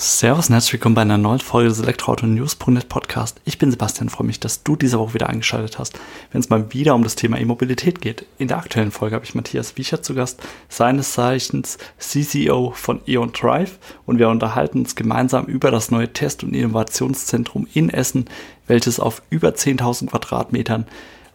Servus und herzlich willkommen bei einer neuen Folge des Elektroauto-News.net Podcast. Ich bin Sebastian, freue mich, dass du diese Woche wieder eingeschaltet hast, wenn es mal wieder um das Thema E-Mobilität geht. In der aktuellen Folge habe ich Matthias Wiecher zu Gast, seines Zeichens CCO von E.ON Drive und wir unterhalten uns gemeinsam über das neue Test- und Innovationszentrum in Essen, welches auf über 10.000 Quadratmetern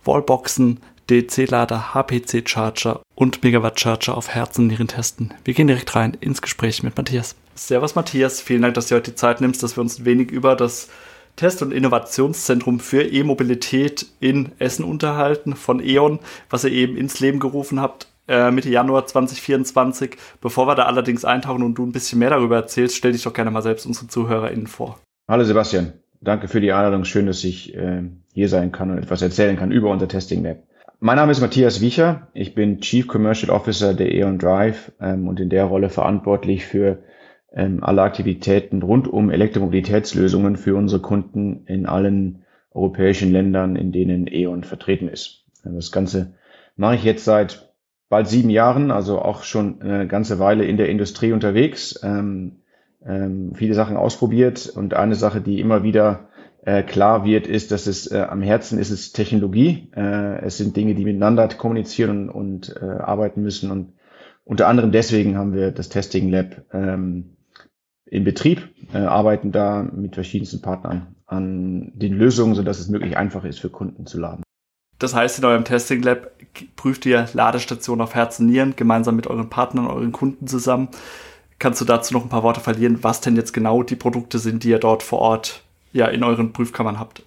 Wallboxen, DC-Lader, HPC-Charger und Megawatt-Charger auf Herzen und Nieren testen. Wir gehen direkt rein ins Gespräch mit Matthias. Servus Matthias, vielen Dank, dass du heute die Zeit nimmst, dass wir uns ein wenig über das Test- und Innovationszentrum für E-Mobilität in Essen unterhalten von E.ON, was ihr eben ins Leben gerufen habt äh, Mitte Januar 2024. Bevor wir da allerdings eintauchen und du ein bisschen mehr darüber erzählst, stell dich doch gerne mal selbst unsere ZuhörerInnen vor. Hallo Sebastian, danke für die Einladung. Schön, dass ich äh, hier sein kann und etwas erzählen kann über unser Testing Lab. Mein Name ist Matthias Wiecher. Ich bin Chief Commercial Officer der E.ON Drive ähm, und in der Rolle verantwortlich für ähm, alle Aktivitäten rund um Elektromobilitätslösungen für unsere Kunden in allen europäischen Ländern, in denen E.ON vertreten ist. Das Ganze mache ich jetzt seit bald sieben Jahren, also auch schon eine ganze Weile in der Industrie unterwegs, ähm, ähm, viele Sachen ausprobiert und eine Sache, die immer wieder äh, klar wird, ist, dass es äh, am Herzen ist es Technologie. Äh, es sind Dinge, die miteinander kommunizieren und, und äh, arbeiten müssen und unter anderem deswegen haben wir das Testing Lab ähm, in Betrieb, äh, arbeiten da mit verschiedensten Partnern an den Lösungen, sodass es möglich einfach ist für Kunden zu laden. Das heißt, in eurem Testing Lab prüft ihr Ladestationen auf Herz und Nieren gemeinsam mit euren Partnern, euren Kunden zusammen. Kannst du dazu noch ein paar Worte verlieren, was denn jetzt genau die Produkte sind, die ihr dort vor Ort ja in euren Prüfkammern habt?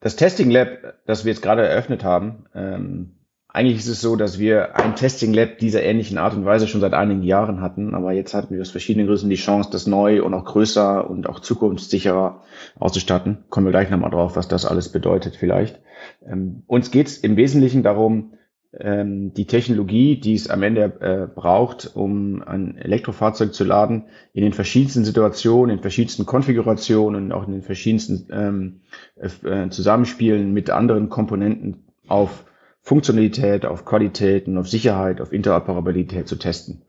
Das Testing Lab, das wir jetzt gerade eröffnet haben, ähm, eigentlich ist es so, dass wir ein Testing Lab dieser ähnlichen Art und Weise schon seit einigen Jahren hatten, aber jetzt hatten wir aus verschiedenen Gründen die Chance, das neu und auch größer und auch zukunftssicherer auszustatten. Kommen wir gleich nochmal drauf, was das alles bedeutet vielleicht. Ähm, uns geht es im Wesentlichen darum, ähm, die Technologie, die es am Ende äh, braucht, um ein Elektrofahrzeug zu laden, in den verschiedensten Situationen, in verschiedensten Konfigurationen und auch in den verschiedensten ähm, äh, Zusammenspielen mit anderen Komponenten auf Funktionalität, auf Qualitäten, auf Sicherheit, auf Interoperabilität zu testen.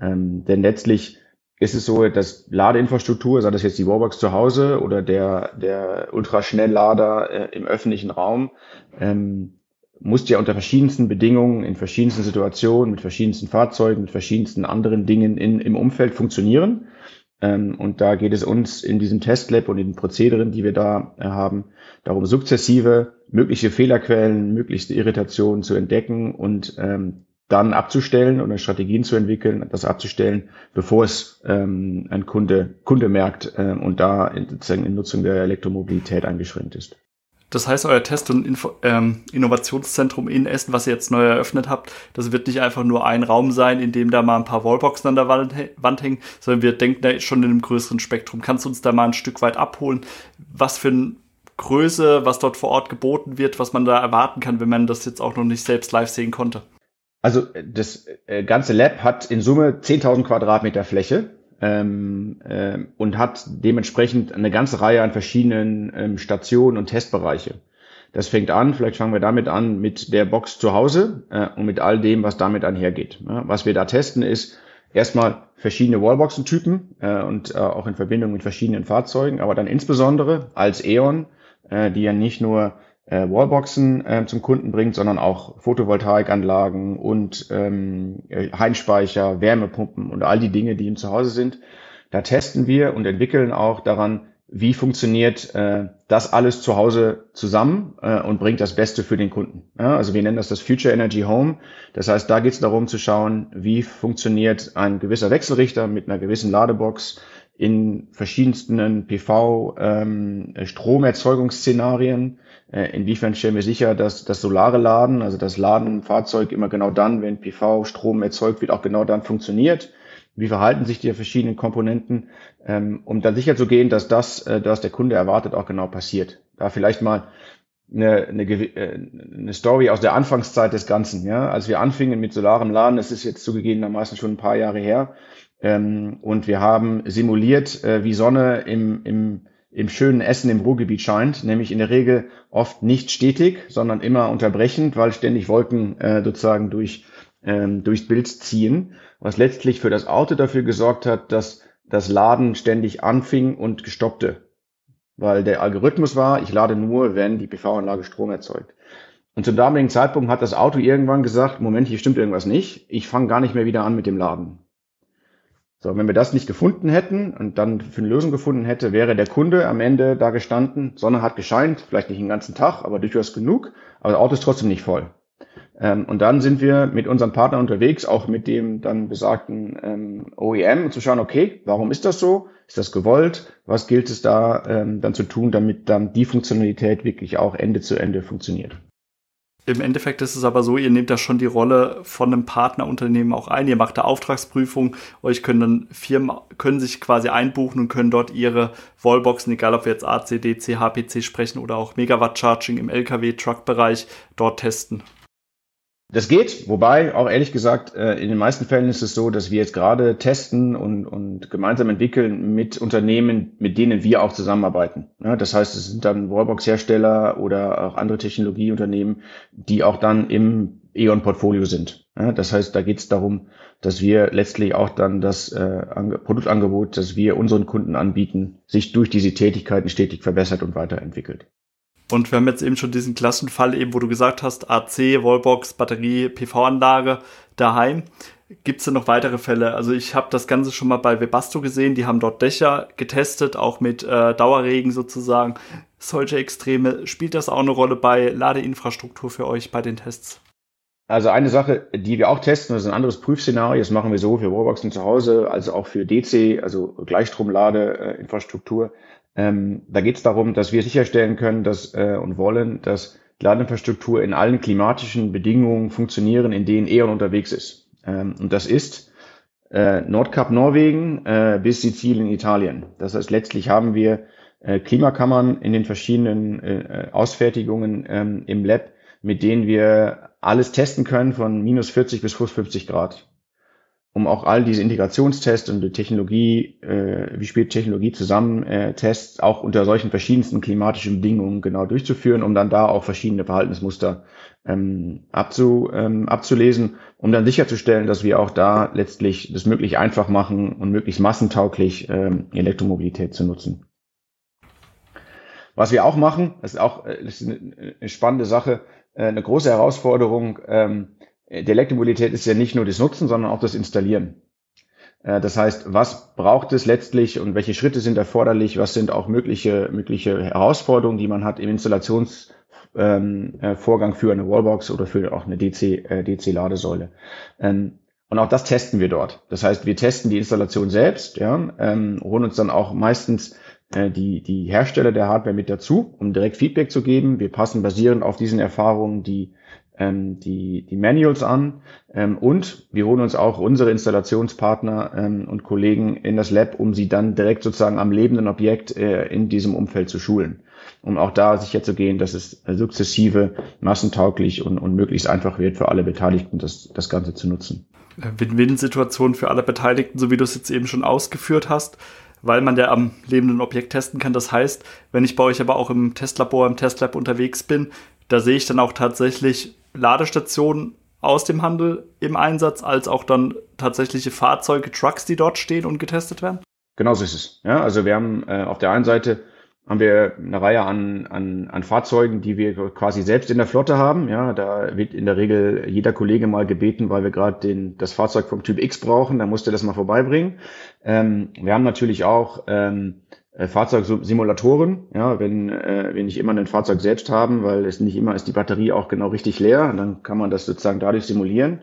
Ähm, denn letztlich ist es so, dass Ladeinfrastruktur, sei das jetzt die Wallbox zu Hause oder der, der Ultraschnelllader äh, im öffentlichen Raum, ähm, muss ja unter verschiedensten Bedingungen, in verschiedensten Situationen, mit verschiedensten Fahrzeugen, mit verschiedensten anderen Dingen in, im Umfeld funktionieren. Ähm, und da geht es uns in diesem Testlab und in den Prozederen, die wir da äh, haben, darum, sukzessive mögliche Fehlerquellen, möglichste Irritationen zu entdecken und ähm, dann abzustellen oder Strategien zu entwickeln, das abzustellen, bevor es ähm, ein Kunde, Kunde merkt äh, und da in, sozusagen in Nutzung der Elektromobilität eingeschränkt ist. Das heißt, euer Test- und Info ähm, Innovationszentrum in Essen, was ihr jetzt neu eröffnet habt, das wird nicht einfach nur ein Raum sein, in dem da mal ein paar Wallboxen an der Wand, hängen, sondern wir denken da schon in einem größeren Spektrum. Kannst du uns da mal ein Stück weit abholen, was für eine Größe, was dort vor Ort geboten wird, was man da erwarten kann, wenn man das jetzt auch noch nicht selbst live sehen konnte? Also das äh, ganze Lab hat in Summe 10.000 Quadratmeter Fläche ähm, äh, und hat dementsprechend eine ganze Reihe an verschiedenen ähm, Stationen und Testbereiche. Das fängt an, vielleicht fangen wir damit an, mit der Box zu Hause äh, und mit all dem, was damit einhergeht. Ja, was wir da testen, ist erstmal verschiedene Wallboxen-Typen äh, und äh, auch in Verbindung mit verschiedenen Fahrzeugen, aber dann insbesondere als E.ON, äh, die ja nicht nur äh, Wallboxen äh, zum Kunden bringt, sondern auch Photovoltaikanlagen und ähm, Heimspeicher, Wärmepumpen und all die Dinge, die im Zuhause sind. Da testen wir und entwickeln auch daran, wie funktioniert äh, das alles zu Hause zusammen äh, und bringt das Beste für den Kunden. Ja, also wir nennen das das Future Energy Home. Das heißt, da geht es darum zu schauen, wie funktioniert ein gewisser Wechselrichter mit einer gewissen Ladebox in verschiedensten PV-Stromerzeugungsszenarien. Ähm, äh, inwiefern stellen wir sicher, dass das solare Laden, also das Laden im Fahrzeug immer genau dann, wenn PV-Strom erzeugt wird, auch genau dann funktioniert? Wie verhalten sich die verschiedenen Komponenten, ähm, um dann sicher zu gehen, dass das, äh, was der Kunde erwartet, auch genau passiert? Da vielleicht mal eine, eine, äh, eine Story aus der Anfangszeit des Ganzen. Ja, als wir anfingen mit solarem Laden, das ist jetzt zugegebenermaßen schon ein paar Jahre her, Ähm, und wir haben simuliert, äh, wie Sonne im, im, im schönen Essen im Ruhrgebiet scheint, nämlich in der Regel oft nicht stetig, sondern immer unterbrechend, weil ständig Wolken äh, sozusagen durch, ähm, durchs Bild ziehen, was letztlich für das Auto dafür gesorgt hat, dass das Laden ständig anfing und gestoppte. Weil der Algorithmus war, ich lade nur, wenn die PV-Anlage Strom erzeugt. Und zum damaligen Zeitpunkt hat das Auto irgendwann gesagt, Moment, hier stimmt irgendwas nicht, ich fange gar nicht mehr wieder an mit dem Laden. So, wenn wir das nicht gefunden hätten und dann für eine Lösung gefunden hätte, wäre der Kunde am Ende da gestanden, Sonne hat gescheint, vielleicht nicht den ganzen Tag, aber durchaus genug, aber das Auto ist trotzdem nicht voll. Ähm, und dann sind wir mit unserem Partner unterwegs, auch mit dem dann besagten ähm, OEM, um zu schauen, okay, warum ist das so? Ist das gewollt? Was gilt es da ähm, dann zu tun, damit dann die Funktionalität wirklich auch Ende zu Ende funktioniert? Im Endeffekt ist es aber so, ihr nehmt da schon die Rolle von einem Partnerunternehmen auch ein. Ihr macht da Auftragsprüfung. Euch können dann Firmen, können sich quasi einbuchen und können dort ihre Wallboxen, egal ob wir jetzt AC, DC, HPC sprechen oder auch Megawatt Charging im LKW-Truck-Bereich, dort testen. Das geht, wobei auch ehrlich gesagt, äh, in den meisten Fällen ist es so, dass wir jetzt gerade testen und, und gemeinsam entwickeln mit Unternehmen, mit denen wir auch zusammenarbeiten. Das heißt, es sind dann Wallbox-Hersteller oder auch andere Technologieunternehmen, die auch dann im E.ON-Portfolio sind. Das heißt, da geht es darum, dass wir letztlich auch dann das äh, Produktangebot, das wir unseren Kunden anbieten, sich durch diese Tätigkeiten stetig verbessert und weiterentwickelt. Und wir haben jetzt eben schon diesen Klassenfall eben, wo du gesagt hast, AC, Wallbox, Batterie, PV-Anlage daheim. Gibt es denn noch weitere Fälle? Also ich habe das Ganze schon mal bei Webasto gesehen, die haben dort Dächer getestet, auch mit äh, Dauerregen sozusagen. Solche Extreme, spielt das auch eine Rolle bei Ladeinfrastruktur für euch bei den Tests? Also eine Sache, die wir auch testen, das ist ein anderes Prüfszenario, das machen wir so für Wallboxen zu Hause, also auch für DC, also Gleichstromladeinfrastruktur. Ähm, da geht es darum, dass wir sicherstellen können dass, äh, und wollen, dass Ladeinfrastruktur in allen klimatischen Bedingungen funktionieren, in denen E.ON unterwegs ist. Ähm, und das ist äh, Nordkap Norwegen äh, bis Sizilien Italien. Das heißt, letztlich haben wir äh, Klimakammern in den verschiedenen äh, Ausfertigungen ähm, im Lab, mit denen wir alles testen können von minus 40 bis 50 Grad um auch all diese Integrationstests und die Technologie, äh, wie spielt Technologie zusammen, äh, Tests auch unter solchen verschiedensten klimatischen Bedingungen genau durchzuführen, um dann da auch verschiedene Verhaltensmuster ähm, abzu, ähm, abzulesen, um dann sicherzustellen, dass wir auch da letztlich das möglich einfach machen und möglichst massentauglich ähm, Elektromobilität zu nutzen. Was wir auch machen, das ist auch äh, das ist eine, spannende Sache, äh, eine große Herausforderung, ähm, äh, die Elektromobilität ist ja nicht nur das Nutzen, sondern auch das Installieren. Äh, das heißt, was braucht es letztlich und welche Schritte sind erforderlich? Was sind auch mögliche, mögliche Herausforderungen, die man hat im Installationsvorgang ähm, äh, für eine Wallbox oder für auch eine DC, DC-Ladesäule? Ähm, und auch das testen wir dort. Das heißt, wir testen die Installation selbst, ja, ähm, holen uns dann auch meistens die, die Hersteller der Hardware mit dazu, um direkt Feedback zu geben. Wir passen basierend auf diesen Erfahrungen die ähm, die, die Manuals an ähm, und wir holen uns auch unsere Installationspartner ähm, und Kollegen in das Lab, um sie dann direkt sozusagen am lebenden Objekt äh, in diesem Umfeld zu schulen. Um auch da sicherzugehen, dass es sukzessive, massentauglich und, und möglichst einfach wird für alle Beteiligten, das, das Ganze zu nutzen. Win-Win-Situation für alle Beteiligten, so wie du es jetzt eben schon ausgeführt hast weil man der am lebenden Objekt testen kann. Das heißt, wenn ich bei euch aber auch im Testlabor, im Testlab unterwegs bin, da sehe ich dann auch tatsächlich Ladestationen aus dem Handel im Einsatz, als auch dann tatsächliche Fahrzeuge, Trucks, die dort stehen und getestet werden? Genau so ist es. Ja, also wir haben äh, auf der einen Seite haben wir eine Reihe an, an, an Fahrzeugen, die wir quasi selbst in der Flotte haben. Ja, da wird in der Regel jeder Kollege mal gebeten, weil wir gerade den das Fahrzeug vom Typ X brauchen, dann musste das mal vorbeibringen. Ähm, wir haben natürlich auch ähm, äh, Fahrzeugsimulatoren, ja, wenn äh, wir nicht immer ein Fahrzeug selbst haben, weil es nicht immer ist die Batterie auch genau richtig leer, dann kann man das sozusagen dadurch simulieren.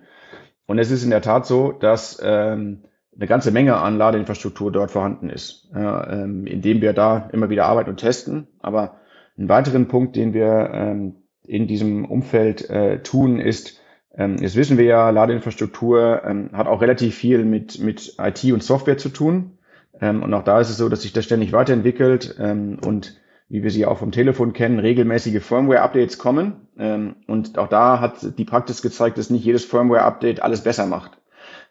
Und es ist in der Tat so, dass ähm, eine ganze Menge an Ladeinfrastruktur dort vorhanden ist, ja, ähm, indem wir da immer wieder arbeiten und testen. Aber einen weiteren Punkt, den wir ähm, in diesem Umfeld äh, tun, ist, ähm, jetzt wissen wir ja, Ladeinfrastruktur ähm, hat auch relativ viel mit, mit IT und Software zu tun. Ähm, und auch da ist es so, dass sich das ständig weiterentwickelt ähm, und wie wir sie auch vom Telefon kennen, regelmäßige Firmware-Updates kommen. Ähm, und auch da hat die Praxis gezeigt, dass nicht jedes Firmware-Update alles besser macht.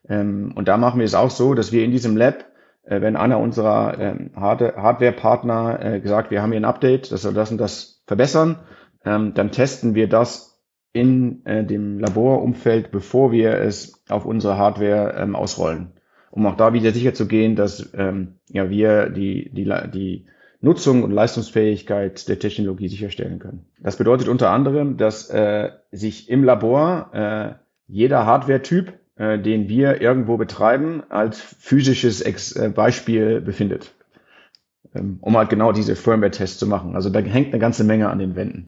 Ähm, und da machen wir es auch so, dass wir in diesem Lab, äh, wenn einer unserer ähm, Hardware-Partner äh, gesagt, wir haben hier ein Update, dass wir das und das verbessern, ähm, dann testen wir das in äh, dem Laborumfeld, bevor wir es auf unsere Hardware ähm, ausrollen. Um auch da wieder sicher zu gehen, dass ähm, ja, wir die, die, die Nutzung und Leistungsfähigkeit der Technologie sicherstellen können. Das bedeutet unter anderem, dass äh, sich im Labor äh, jeder Hardware-Typ, äh, den wir irgendwo betreiben, als physisches Ex äh, Beispiel befindet, ähm, um halt genau diese Firmware-Tests zu machen. Also da hängt eine ganze Menge an den Wänden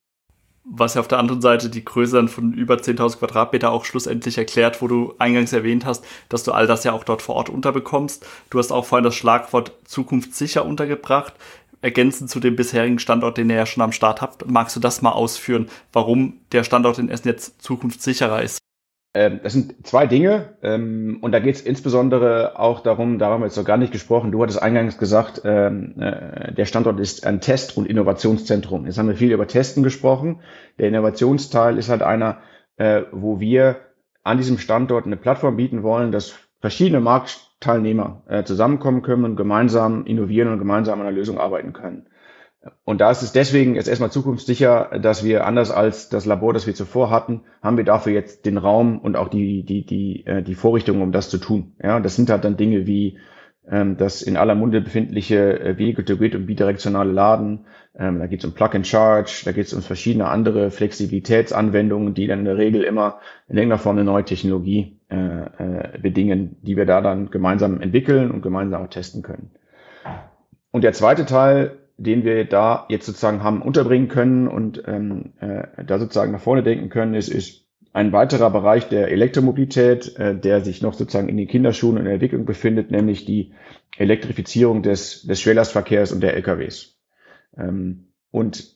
was ja auf der anderen Seite die Größe dann von über 10.000 Quadratmeter auch schlussendlich erklärt, wo du eingangs erwähnt hast, dass du all das ja auch dort vor Ort unterbekommst. Du hast auch vorhin das Schlagwort zukunftssicher untergebracht. Ergänzend zu dem bisherigen Standort, den ihr ja schon am Start habt, magst du das mal ausführen, warum der Standort in Essen jetzt zukunftssicherer ist? Ähm, das sind zwei Dinge ähm, und da geht es insbesondere auch darum, darum haben wir jetzt noch gar nicht gesprochen, du hattest eingangs gesagt, ähm, äh, der Standort ist ein Test- und Innovationszentrum. Jetzt haben wir viel über Testen gesprochen. Der Innovationsteil ist halt einer, äh, wo wir an diesem Standort eine Plattform bieten wollen, dass verschiedene Marktteilnehmer äh, zusammenkommen können und gemeinsam innovieren und gemeinsam an einer Lösung arbeiten können. Und da ist es deswegen jetzt erstmal zukunftssicher, dass wir anders als das Labor, das wir zuvor hatten, haben wir dafür jetzt den Raum und auch die, die, die, äh, die Vorrichtungen, um das zu tun. Ja, das sind halt dann Dinge wie ähm, das in aller Munde befindliche äh, Vehicle-to-Grid und bidirektionale Laden. Ähm, da geht es um Plug-and-Charge, da geht es um verschiedene andere Flexibilitätsanwendungen, die dann in der Regel immer in irgendeiner Form eine neue Technologie äh, äh, bedingen, die wir da dann gemeinsam entwickeln und gemeinsam auch testen können. Und der zweite Teil den wir da jetzt sozusagen haben unterbringen können und ähm, äh, da sozusagen nach vorne denken können, ist, ist ein weiterer Bereich der Elektromobilität, äh, der sich noch sozusagen in den Kinderschuhen und der Entwicklung befindet, nämlich die Elektrifizierung des, des Schwerlastverkehrs und der LKWs. Ähm, und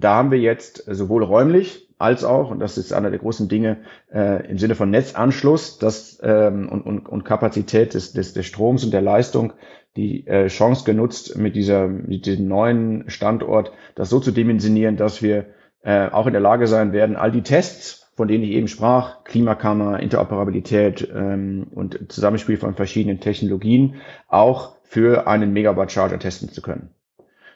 da haben wir jetzt sowohl räumlich als auch, und das ist einer der großen Dinge, äh, im Sinne von Netzanschluss das, ähm, und, und, und Kapazität des, des, des Stroms und der Leistung, die äh, Chance genutzt, mit, dieser, mit diesem neuen Standort das so zu dimensionieren, dass wir äh, auch in der Lage sein werden, all die Tests, von denen ich eben sprach, Klimakammer, Interoperabilität ähm, und Zusammenspiel von verschiedenen Technologien, auch für einen Megawatt Charger testen zu können.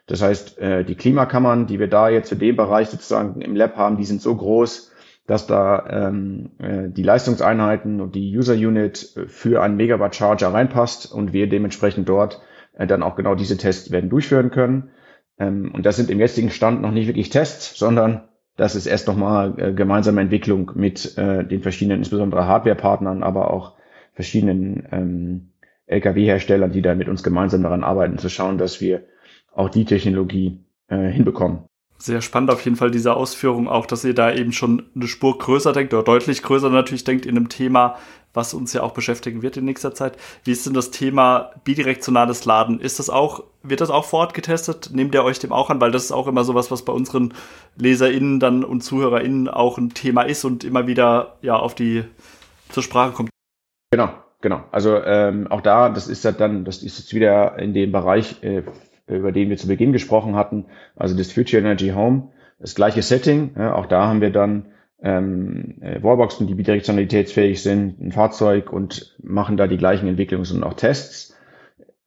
Das heißt, äh, die Klimakammern, die wir da jetzt für den Bereich sozusagen im Lab haben, die sind so groß, dass da ähm, äh, die Leistungseinheiten und die User Unit für einen Megawatt Charger reinpasst und wir dementsprechend dort äh, dann auch genau diese Tests werden durchführen können. Ähm, und das sind im jetzigen Stand noch nicht wirklich Tests, sondern das ist erst nochmal äh, gemeinsame Entwicklung mit äh, den verschiedenen, insbesondere Hardware-Partnern, aber auch verschiedenen ähm, Lkw-Herstellern, die da mit uns gemeinsam daran arbeiten, zu schauen, dass wir auch die Technologie äh, hinbekommen. Sehr spannend auf jeden Fall diese Ausführung, auch dass ihr da eben schon eine Spur größer denkt oder deutlich größer natürlich denkt in einem Thema, was uns ja auch beschäftigen wird in nächster Zeit. Wie ist denn das Thema bidirektionales Laden? Ist das auch, wird das auch vor Ort getestet? Nehmt ihr euch dem auch an? Weil das ist auch immer sowas, was bei unseren LeserInnen dann und ZuhörerInnen auch ein Thema ist und immer wieder ja auf die zur Sprache kommt. Genau, genau. Also ähm, auch da, das ist ja dann, das ist jetzt wieder in dem Bereich äh, über den wir zu Beginn gesprochen hatten, also das Future Energy Home, das gleiche Setting. Ja, auch da haben wir dann ähm, äh, Wallboxen, die bidirektionalitätsfähig sind, ein Fahrzeug und machen da die gleichen Entwicklungs- und auch Tests.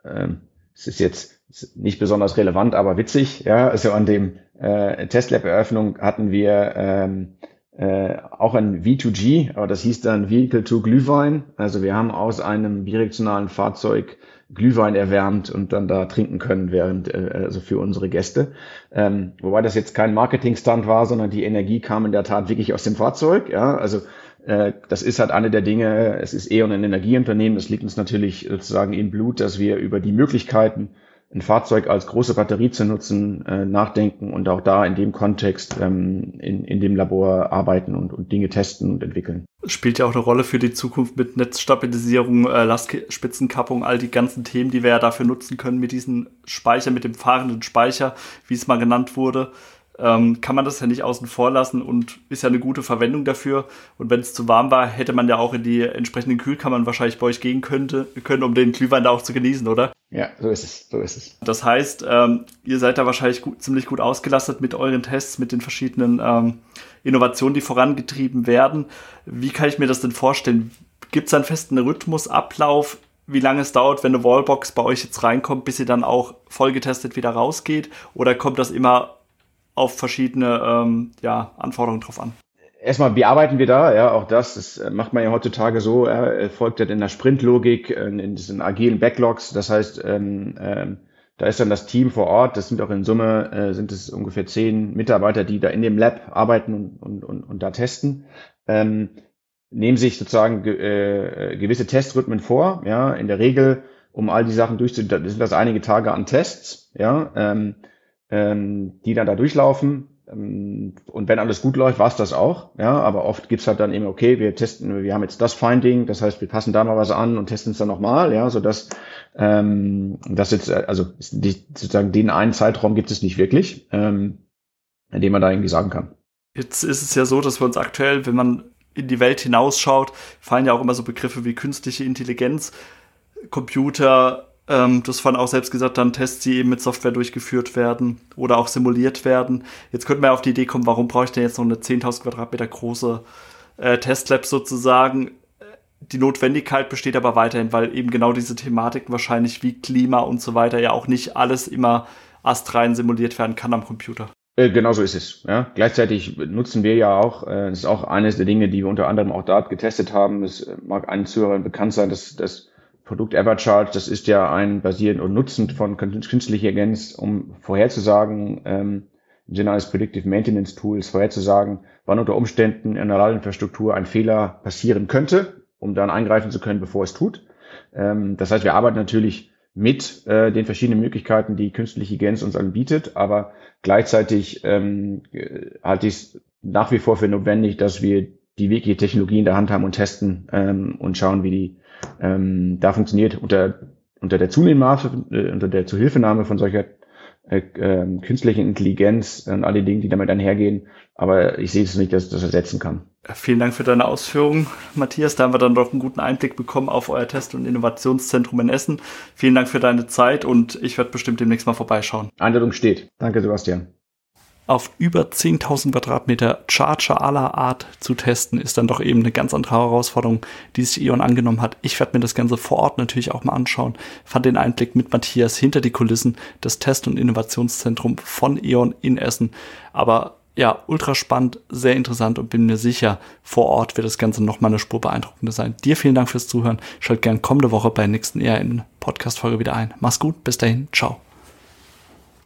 Ähm, es ist jetzt nicht besonders relevant, aber witzig. Ja, also an dem äh, Testlab-Eröffnung hatten wir ähm, äh, auch ein V2G, aber das hieß dann Vehicle to Glühwein. Also wir haben aus einem bidirektionalen Fahrzeug Glühwein erwärmt und dann da trinken können, während, äh, also für unsere Gäste. Ähm, wobei das jetzt kein Marketingstand war, sondern die Energie kam in der Tat wirklich aus dem Fahrzeug. Ja, also äh, das ist halt eine der Dinge. Es ist eher ein Energieunternehmen. Das liegt uns natürlich sozusagen im Blut, dass wir über die Möglichkeiten ein Fahrzeug als große Batterie zu nutzen, äh, nachdenken und auch da in dem Kontext ähm, in, in dem Labor arbeiten und, und Dinge testen und entwickeln. Spielt ja auch eine Rolle für die Zukunft mit Netzstabilisierung, äh, Lastspitzenkappung, all die ganzen Themen, die wir ja dafür nutzen können mit diesem Speicher, mit dem fahrenden Speicher, wie es mal genannt wurde ähm, kann man das ja nicht außen vor lassen und ist ja eine gute Verwendung dafür. Und wenn es zu warm war, hätte man ja auch in die entsprechenden Kühlkammern wahrscheinlich bei euch gehen könnte, können, um den Glühwein da auch zu genießen, oder? Ja, so ist es, so ist es. Das heißt, ähm, ihr seid da wahrscheinlich gut, ziemlich gut ausgelastet mit euren Tests, mit den verschiedenen ähm, Innovationen, die vorangetrieben werden. Wie kann ich mir das denn vorstellen? gibt es einen festen Rhythmusablauf, wie lange es dauert, wenn eine Wallbox bei euch jetzt reinkommt, bis sie dann auch vollgetestet wieder rausgeht? Oder kommt das immer auf verschiedene ähm, ja, Anforderungen drauf an? Erstmal, wie arbeiten wir da? Ja, auch das, das äh, macht man ja heutzutage so, er folgt in der Sprintlogik, äh, in diesen agilen Backlogs. Das heißt, ähm, ähm, da ist dann das Team vor Ort, das sind auch in Summe, äh, sind es ungefähr zehn Mitarbeiter, die da in dem Lab arbeiten und, und, und, und da testen. Ähm, nehmen sich sozusagen äh, gewisse Testrhythmen vor, ja, in der Regel, um all die Sachen durchzuführen, sind das einige Tage an Tests, ja, ähm, ähm, die dann da durchlaufen. Ähm, und wenn alles gut läuft, war es das auch. Ja, aber oft gibt's halt dann eben, okay, wir testen, wir haben jetzt das Finding, das heißt, wir passen da mal was an und testen es dann nochmal, ja, so dass ähm, das jetzt, also die, sozusagen den einen Zeitraum gibt es nicht wirklich, ähm, in dem man da irgendwie sagen kann. Jetzt ist es ja so, dass wir uns aktuell, wenn man in die Welt hinausschaut, fallen ja auch immer so Begriffe wie künstliche Intelligenz, Computer, ähm, das fand auch selbst gesagt, dann Tests, die eben mit Software durchgeführt werden oder auch simuliert werden. Jetzt könnte man ja auf die Idee kommen, warum brauche ich denn jetzt noch eine 10.000 Quadratmeter große äh, Testlab sozusagen? Die Notwendigkeit besteht aber weiterhin, weil eben genau diese Thematiken wahrscheinlich wie Klima und so weiter ja auch nicht alles immer astrein simuliert werden kann am Computer. Äh, genau so ist es. Ja. Gleichzeitig nutzen wir ja auch, äh, das ist auch eines der Dinge, die wir unter anderem auch dort getestet haben. Es mag einen Zuhörern bekannt sein, dass das Produkt Evercharge, das ist ja ein basierend und nutzend von künstlicher Intelligenz, um vorherzusagen, ähm, im Sinne eines Predictive Maintenance Tools vorherzusagen, wann unter Umständen in einer Ladeinfrastruktur ein Fehler passieren könnte, um dann eingreifen zu können, bevor es tut. Ähm, das heißt, wir arbeiten natürlich mit äh, den verschiedenen Möglichkeiten, die künstliche Intelligenz uns anbietet, aber gleichzeitig ähm, halte ich es nach wie vor für notwendig, dass wir die wirkliche Technologie in der Hand haben und testen ähm, und schauen, wie die ähm, da funktioniert unter, unter der Zunehmung, äh, unter der Zuhilfenahme von solcher äh, äh, künstlichen Intelligenz und alle Dinge, die damit einhergehen. Aber ich sehe es nicht, dass das ersetzen kann. Vielen Dank für deine Ausführungen, Matthias. Da haben wir dann doch einen guten Einblick bekommen auf euer Test- und Innovationszentrum in Essen. Vielen Dank für deine Zeit und ich werde bestimmt demnächst mal vorbeischauen. Einladung steht. Danke, Sebastian auf über 10.000 Quadratmeter Charger aller Art zu testen, ist dann doch eben eine ganz andere Herausforderung, die sich Ion angenommen hat. Ich werde mir das Ganze vor Ort natürlich auch mal anschauen. Fand den Einblick mit Matthias hinter die Kulissen des Test- und Innovationszentrum von Ion in Essen. Aber ja, ultra spannend, sehr interessant und bin mir sicher, vor Ort wird das Ganze noch mal eine Spur beeindruckender sein. Dir vielen Dank fürs Zuhören. Schalt gern kommende Woche bei der nächsten ERN Podcast Folge wieder ein. Mach's gut, bis dahin, ciao.